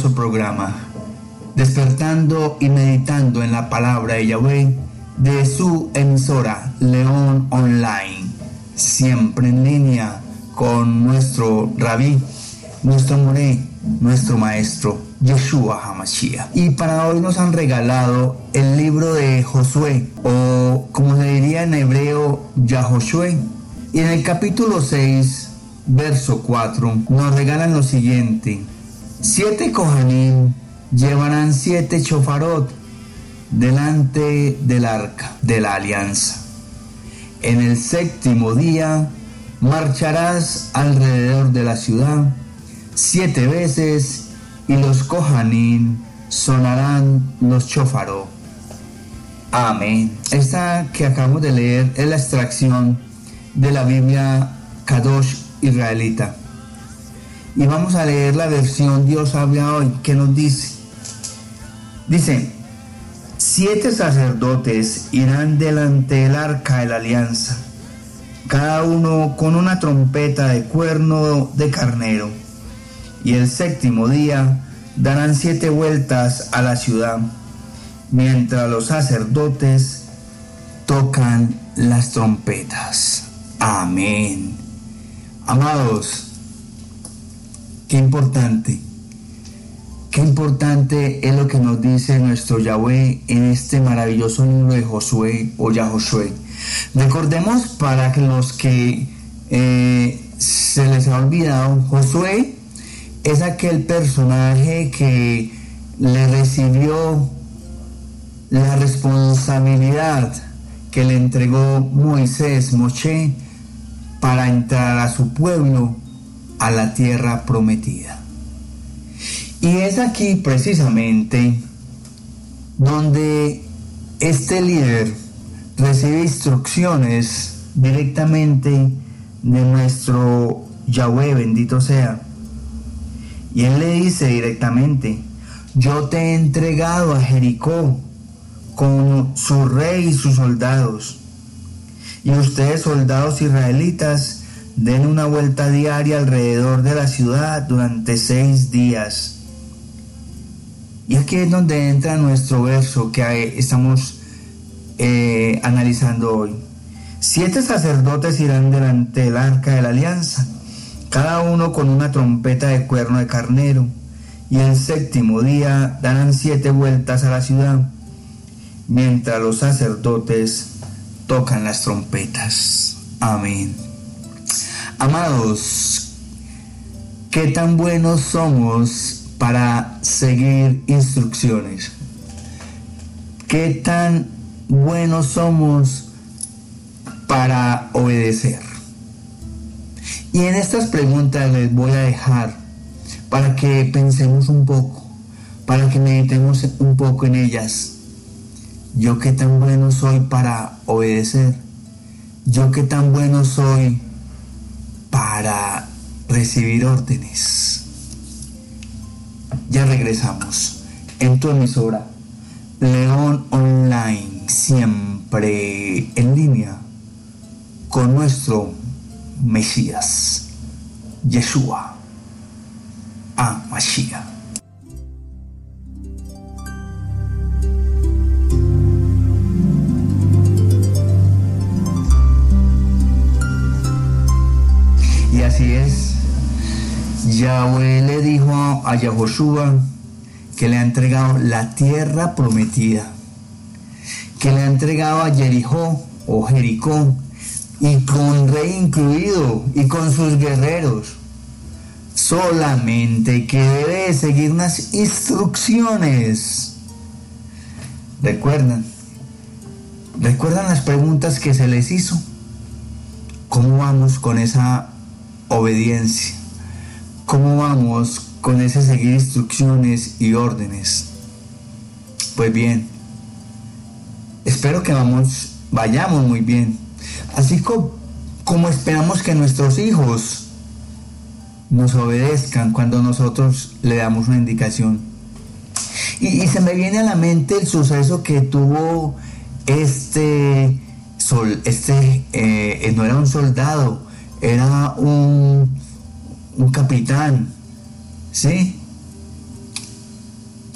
maravilloso programa, despertando y meditando en la palabra de Yahweh de su emisora León Online, siempre en línea con nuestro rabí, nuestro moré, nuestro maestro Yeshua Hamashiach. Y para hoy nos han regalado el libro de Josué, o como se diría en hebreo, Yahoshue. Y en el capítulo 6, verso 4, nos regalan lo siguiente. Siete Kohanim llevarán siete chofarot delante del arca de la alianza. En el séptimo día marcharás alrededor de la ciudad siete veces y los Kohanim sonarán los chofarot. Amén. Esta que acabamos de leer es la extracción de la Biblia Kadosh israelita. Y vamos a leer la versión Dios habla hoy que nos dice. Dice, siete sacerdotes irán delante del arca de la alianza, cada uno con una trompeta de cuerno de carnero. Y el séptimo día darán siete vueltas a la ciudad, mientras los sacerdotes tocan las trompetas. Amén. Amados, qué importante, qué importante es lo que nos dice nuestro Yahweh en este maravilloso libro de Josué o Yahoshua. Recordemos para los que eh, se les ha olvidado, Josué es aquel personaje que le recibió la responsabilidad que le entregó Moisés, Moshe, para entrar a su pueblo a la tierra prometida. Y es aquí precisamente donde este líder recibe instrucciones directamente de nuestro Yahweh, bendito sea. Y él le dice directamente, yo te he entregado a Jericó con su rey y sus soldados. Y ustedes, soldados israelitas, den una vuelta diaria alrededor de la ciudad durante seis días. Y aquí es donde entra nuestro verso que estamos eh, analizando hoy. Siete sacerdotes irán delante del arca de la alianza, cada uno con una trompeta de cuerno de carnero, y el séptimo día darán siete vueltas a la ciudad, mientras los sacerdotes tocan las trompetas. Amén. Amados, qué tan buenos somos para seguir instrucciones. Qué tan buenos somos para obedecer. Y en estas preguntas les voy a dejar para que pensemos un poco, para que meditemos un poco en ellas. Yo qué tan bueno soy para obedecer. Yo qué tan bueno soy para recibir órdenes. Ya regresamos en tu emisora León Online, siempre en línea con nuestro Mesías, Yeshua, a. así es, Yahweh le dijo a Yahoshua que le ha entregado la tierra prometida, que le ha entregado a Jericó o Jericó, y con rey incluido y con sus guerreros. Solamente que debe seguir unas instrucciones. ¿Recuerdan? ¿Recuerdan las preguntas que se les hizo? ¿Cómo vamos con esa obediencia? ¿Cómo vamos con ese seguir instrucciones y órdenes? Pues bien, espero que vamos, vayamos muy bien Así como, esperamos que nuestros hijos nos obedezcan cuando nosotros le damos una indicación. Y, se me viene a la mente el suceso que tuvo este sol, este eh, no era un soldado, era un, un capitán, ¿sí?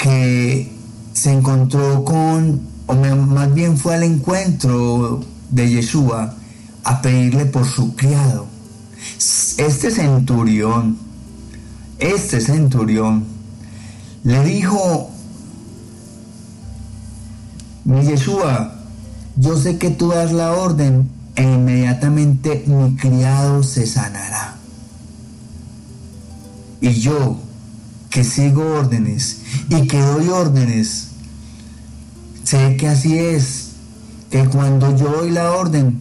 que se encontró con, o más bien fue al encuentro de Yeshua a pedirle por su criado. Este centurión, este centurión, le dijo, mi Yeshua, yo sé que tú das la orden e inmediatamente mi criado se sanará. Y yo, que sigo órdenes y que doy órdenes, sé que así es, que cuando yo doy la orden,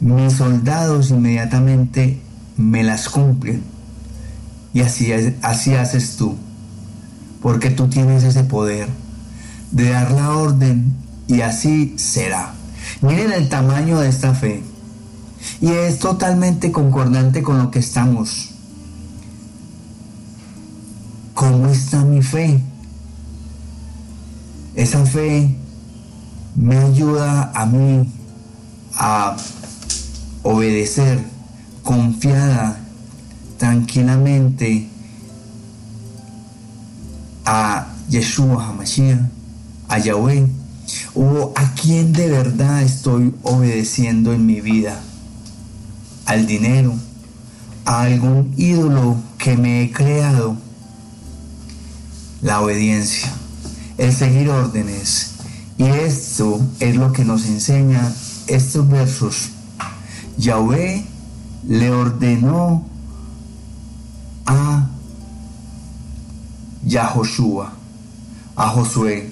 mis soldados inmediatamente me las cumplen. Y así, así haces tú, porque tú tienes ese poder de dar la orden y así será. Miren el tamaño de esta fe. Y es totalmente concordante con lo que estamos. ¿Cómo está mi fe? Esa fe me ayuda a mí a obedecer confiada, tranquilamente a Yeshua HaMashiach, a Yahweh, o a quién de verdad estoy obedeciendo en mi vida, al dinero, a algún ídolo que me he creado, la obediencia, el seguir órdenes. Y esto es lo que nos enseña estos versos. Yahweh le ordenó a Yahoshua, a Josué,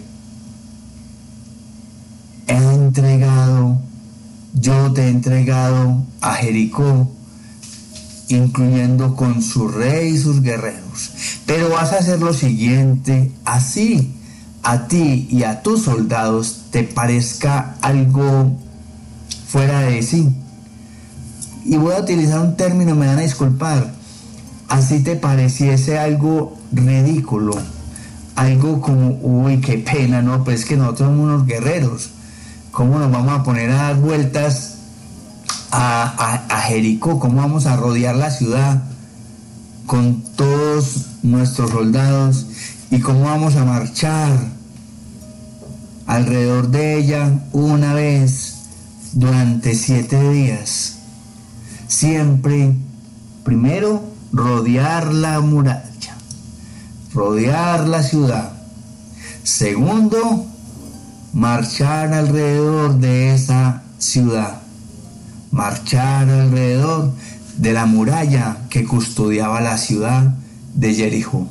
he entregado, yo te he entregado a Jericó, incluyendo con su rey y sus guerreros. Pero vas a hacer lo siguiente, así a ti y a tus soldados te parezca algo fuera de sí y voy a utilizar un término, me van a disculpar, así te pareciese algo ridículo, algo como, uy, qué pena, ¿no? Pues que nosotros somos unos guerreros, ¿cómo nos vamos a poner a dar vueltas a, Jericó? ¿Cómo vamos a rodear la ciudad con todos nuestros soldados? ¿Y cómo vamos a marchar alrededor de ella una vez durante siete días? siempre, primero, rodear la muralla, rodear la ciudad. Segundo, marchar alrededor de esa ciudad, marchar alrededor de la muralla que custodiaba la ciudad de Jericó.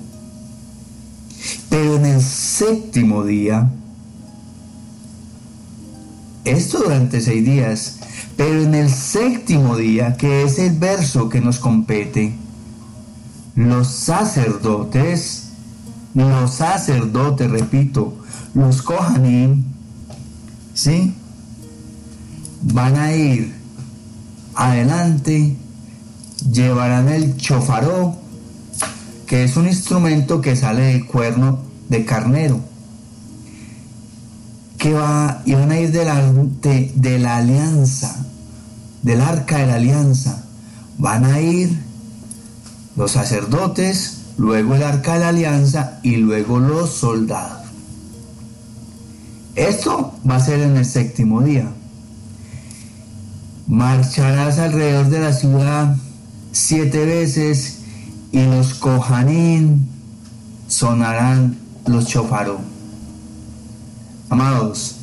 Pero en el séptimo día, esto durante seis días, pero en el séptimo día, que es el verso que nos compete, los sacerdotes, los sacerdotes, repito, los Kohanim, ¿sí? Van a ir adelante, llevarán el chofaró, que es un instrumento que sale del cuerno de carnero, que va, y van a ir delante de la alianza, del arca de la alianza. Van a ir los sacerdotes, luego el arca de la alianza y luego los soldados. Esto va a ser en el séptimo día. Marcharás alrededor de la ciudad siete veces y los cojanín sonarán los chofaró. Amados,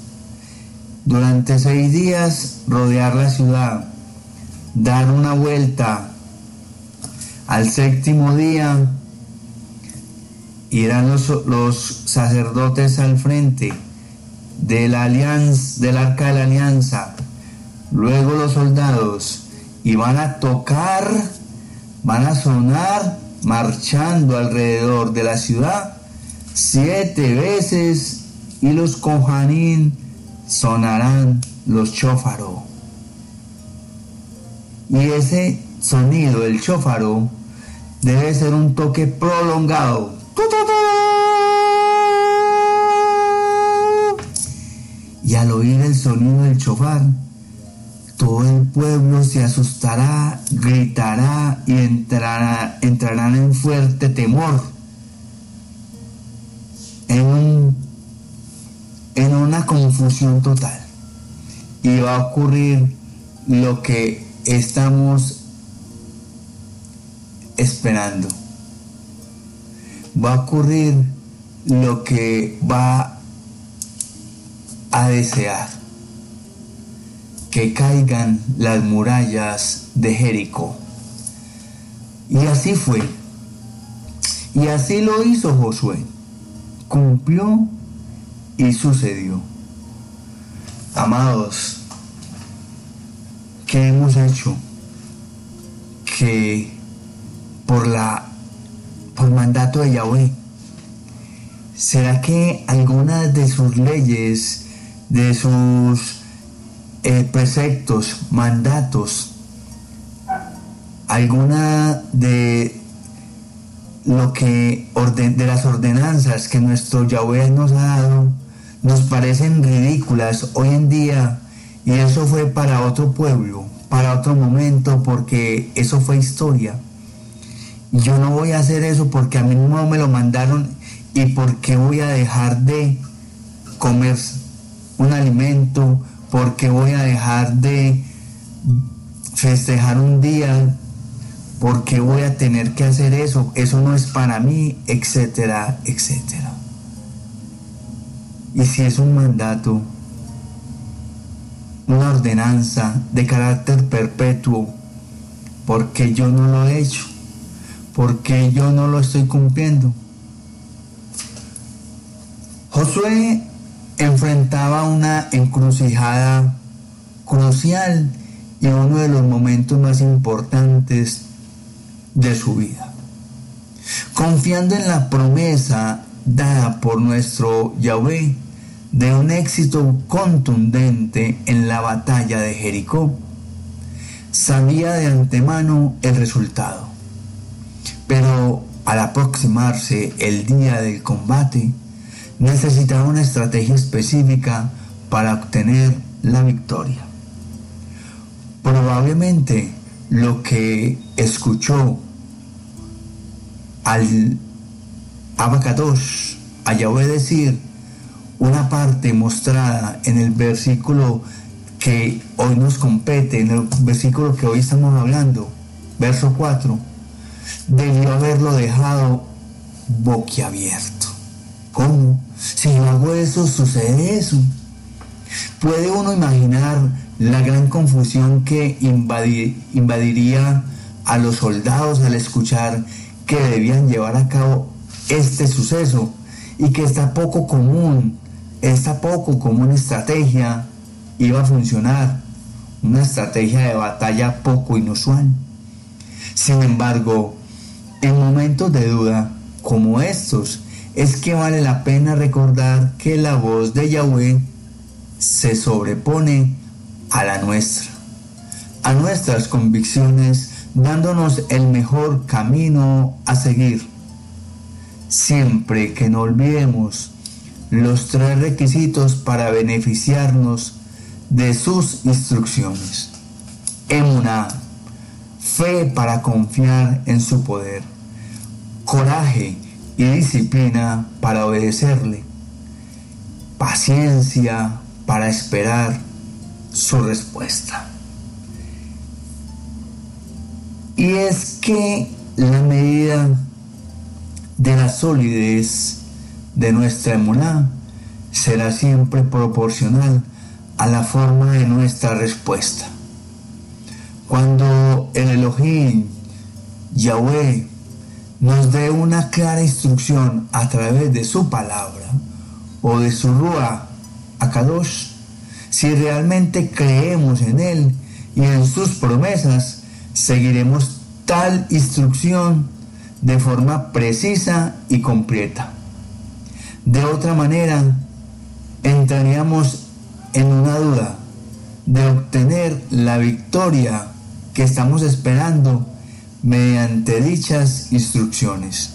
durante seis días rodear la ciudad, dar una vuelta. Al séptimo día irán los, los sacerdotes al frente de la alianza, del arca de la alianza, luego los soldados y van a tocar, van a sonar marchando alrededor de la ciudad siete veces y los cojanín sonarán los chófaro. Y ese sonido del chófaro debe ser un toque prolongado. Y al oír el sonido del chofar, todo el pueblo se asustará, gritará y entrará, entrarán en fuerte temor en, en una confusión total. Y va a ocurrir lo que estamos esperando. Va a ocurrir lo que va a desear. Que caigan las murallas de Jericó. Y así fue. Y así lo hizo Josué. Cumplió y sucedió. Amados, ¿qué hemos hecho? Que por la por mandato de Yahweh. ¿Será que algunas de sus leyes, de sus eh, preceptos, mandatos, alguna de lo que de las ordenanzas que nuestro Yahweh nos ha dado nos parecen ridículas hoy en día y eso fue para otro pueblo, para otro momento, porque eso fue historia. Yo no voy a hacer eso porque a mí no me lo mandaron y porque voy a dejar de comer un alimento, porque voy a dejar de festejar un día ¿Por qué voy a tener que hacer eso? Eso no es para mí, etcétera, etcétera. Y si es un mandato, una ordenanza de carácter perpetuo, porque yo no lo he hecho, porque yo no lo estoy cumpliendo. Josué enfrentaba una encrucijada crucial y uno de los momentos más importantes de su vida. Confiando en la promesa dada por nuestro Yahweh de un éxito contundente en la batalla de Jericó, sabía de antemano el resultado. Pero al aproximarse el día del combate, necesitaba una estrategia específica para obtener la victoria. Probablemente lo que escuchó al Abacadosh, a Yahweh decir una parte mostrada en el versículo que hoy nos compete, en el versículo que hoy estamos hablando, verso 4, debió haberlo dejado boquiabierto. ¿Cómo? Si yo hago eso, sucede eso. ¿Puede uno imaginar la gran confusión que invadiría a los soldados al escuchar que debían llevar a cabo este suceso y que esta poco común, esta poco común estrategia iba a funcionar, una estrategia de batalla poco inusual. Sin embargo, en momentos de duda como estos, es que vale la pena recordar que la voz de Yahweh se sobrepone a la nuestra, a nuestras convicciones dándonos el mejor camino a seguir. Siempre que no olvidemos los tres requisitos para beneficiarnos de sus instrucciones. Emuna, fe para confiar en su poder, coraje y disciplina para obedecerle, paciencia para esperar su respuesta. Y es que la medida de la solidez de nuestra emuná será siempre proporcional a la forma de nuestra respuesta. Cuando el Elohim, Yahweh, nos dé una clara instrucción a través de su palabra o de su Ruah Akadosh, si realmente creemos en Él y en sus promesas, seguiremos tal instrucción de forma precisa y completa. De otra manera, entraríamos en una duda de obtener la victoria que estamos esperando mediante dichas instrucciones.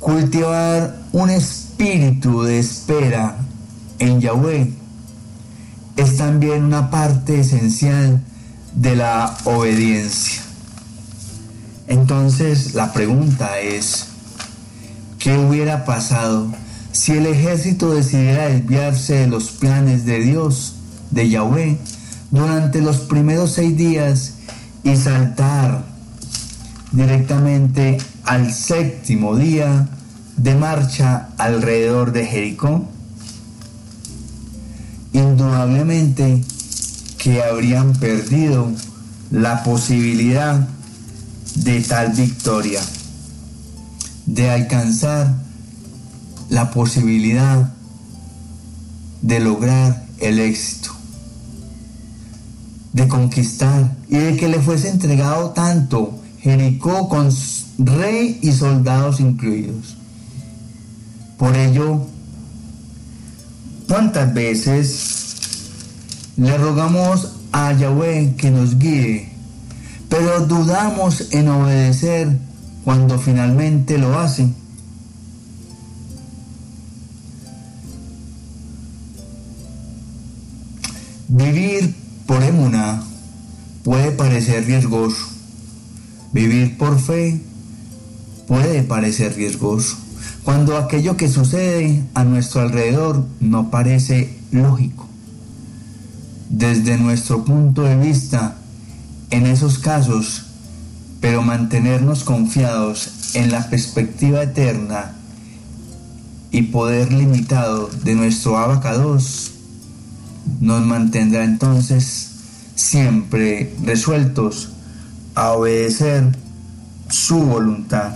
Cultivar un espíritu de espera en Yahweh es también una parte esencial de la obediencia. Entonces la pregunta es, ¿qué hubiera pasado Si el ejército decidiera desviarse de los planes de Dios, de Yahweh, durante los primeros seis días y saltar directamente al séptimo día de marcha alrededor de Jericó, indudablemente que habrían perdido la posibilidad de tal victoria, de alcanzar la posibilidad de lograr el éxito, de conquistar y de que le fuese entregado tanto Jericó con rey y soldados incluidos. Por ello, ¿cuántas veces le rogamos a Yahweh que nos guíe, pero dudamos en obedecer cuando finalmente lo hace? Vivir por emuna puede parecer riesgoso. Vivir por fe puede parecer riesgoso. Cuando aquello que sucede a nuestro alrededor no parece lógico. Desde nuestro punto de vista, en esos casos, pero mantenernos confiados en la perspectiva eterna y poder limitado de nuestro abacados nos mantendrá entonces siempre resueltos a obedecer su voluntad.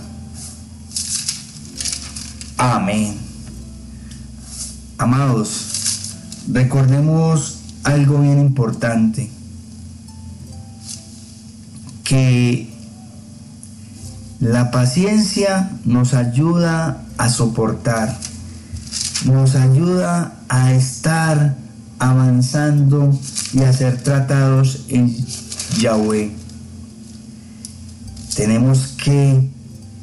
Amén. Amados, recordemos algo bien importante, que la paciencia nos ayuda a soportar, nos ayuda a estar avanzando y a ser tratados en Yahweh. Tenemos que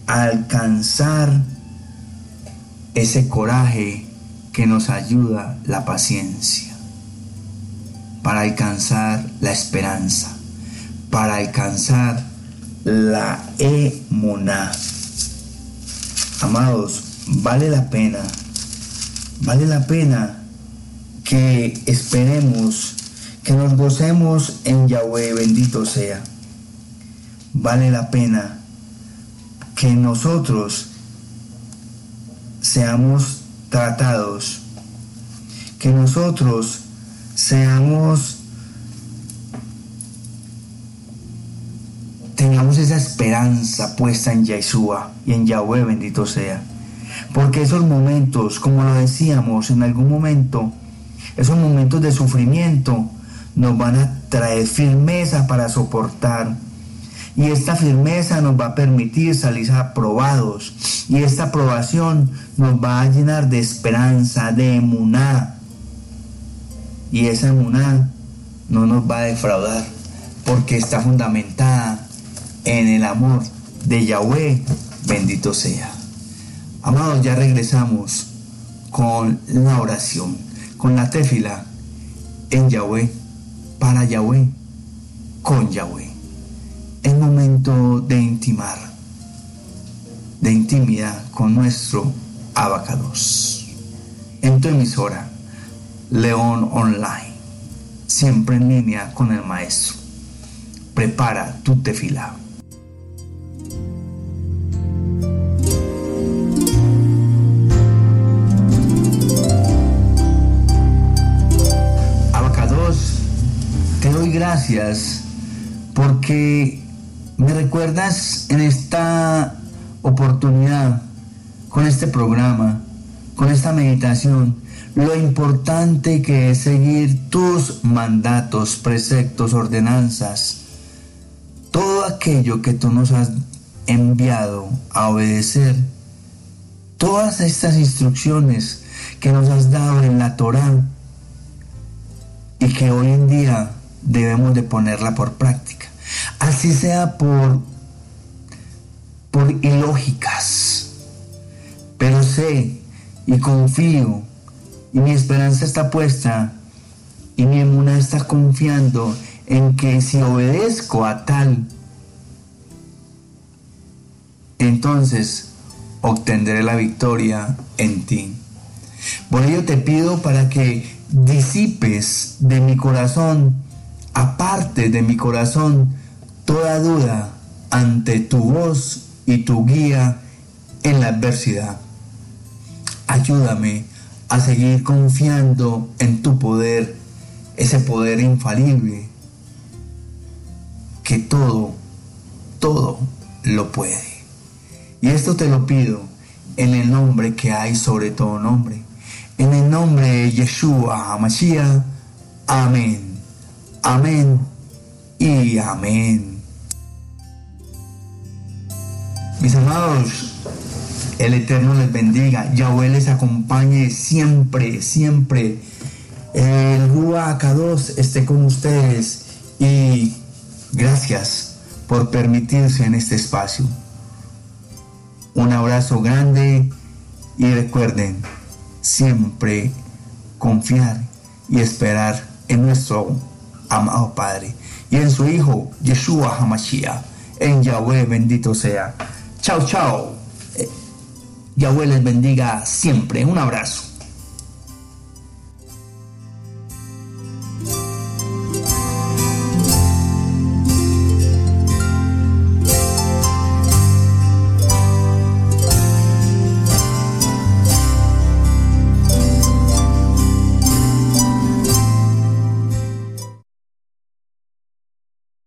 alcanzar ese coraje que nos ayuda la paciencia para alcanzar la esperanza, para alcanzar la emuna. Amados, vale la pena, vale la pena que esperemos, que nos gocemos en Yahweh, bendito sea. Vale la pena que nosotros seamos tratados, que nosotros seamos, tengamos esa esperanza puesta en Yeshua y en Yahweh, bendito sea. Porque esos momentos, como lo decíamos en algún momento, esos momentos de sufrimiento nos van a traer firmeza para soportar. Y esta firmeza nos va a permitir salir aprobados. Y esta aprobación nos va a llenar de esperanza, de emuná. Y esa emuná no nos va a defraudar porque está fundamentada en el amor de Yahweh, bendito sea. Amados, ya regresamos con la oración con la tefila en Yahweh, para Yahweh, con Yahweh. Es momento de intimar, de intimidad con nuestro abacados. En tu emisora, León Online, siempre en línea con el maestro. Prepara tu tefila. gracias porque me recuerdas en esta oportunidad, con este programa, con esta meditación, lo importante que es seguir tus mandatos, preceptos, ordenanzas, todo aquello que tú nos has enviado a obedecer, todas estas instrucciones que nos has dado en la Torá y que hoy en día debemos de ponerla por práctica. Así sea por, por ilógicas. Pero sé y confío y mi esperanza está puesta y mi emuna está confiando en que si obedezco a tal, entonces obtendré la victoria en ti. Por ello te pido para que disipes de mi corazón, aparte de mi corazón, toda duda ante tu voz y tu guía en la adversidad. Ayúdame a seguir confiando en tu poder, ese poder infalible, que todo, todo lo puede. Y esto te lo pido en el nombre que hay sobre todo nombre. En el nombre de Yeshua HaMashiach. Amén. Amén y amén. Mis amados, el Eterno les bendiga. Yahweh les acompañe siempre, siempre. El Ruach 2 esté con ustedes. Y gracias por permitirse en este espacio. Un abrazo grande y recuerden siempre confiar y esperar en nuestro amado Padre y en su Hijo Yeshua Hamashiach. En Yahweh bendito sea. Chao, chao. Eh, Yahweh les bendiga siempre. Un abrazo.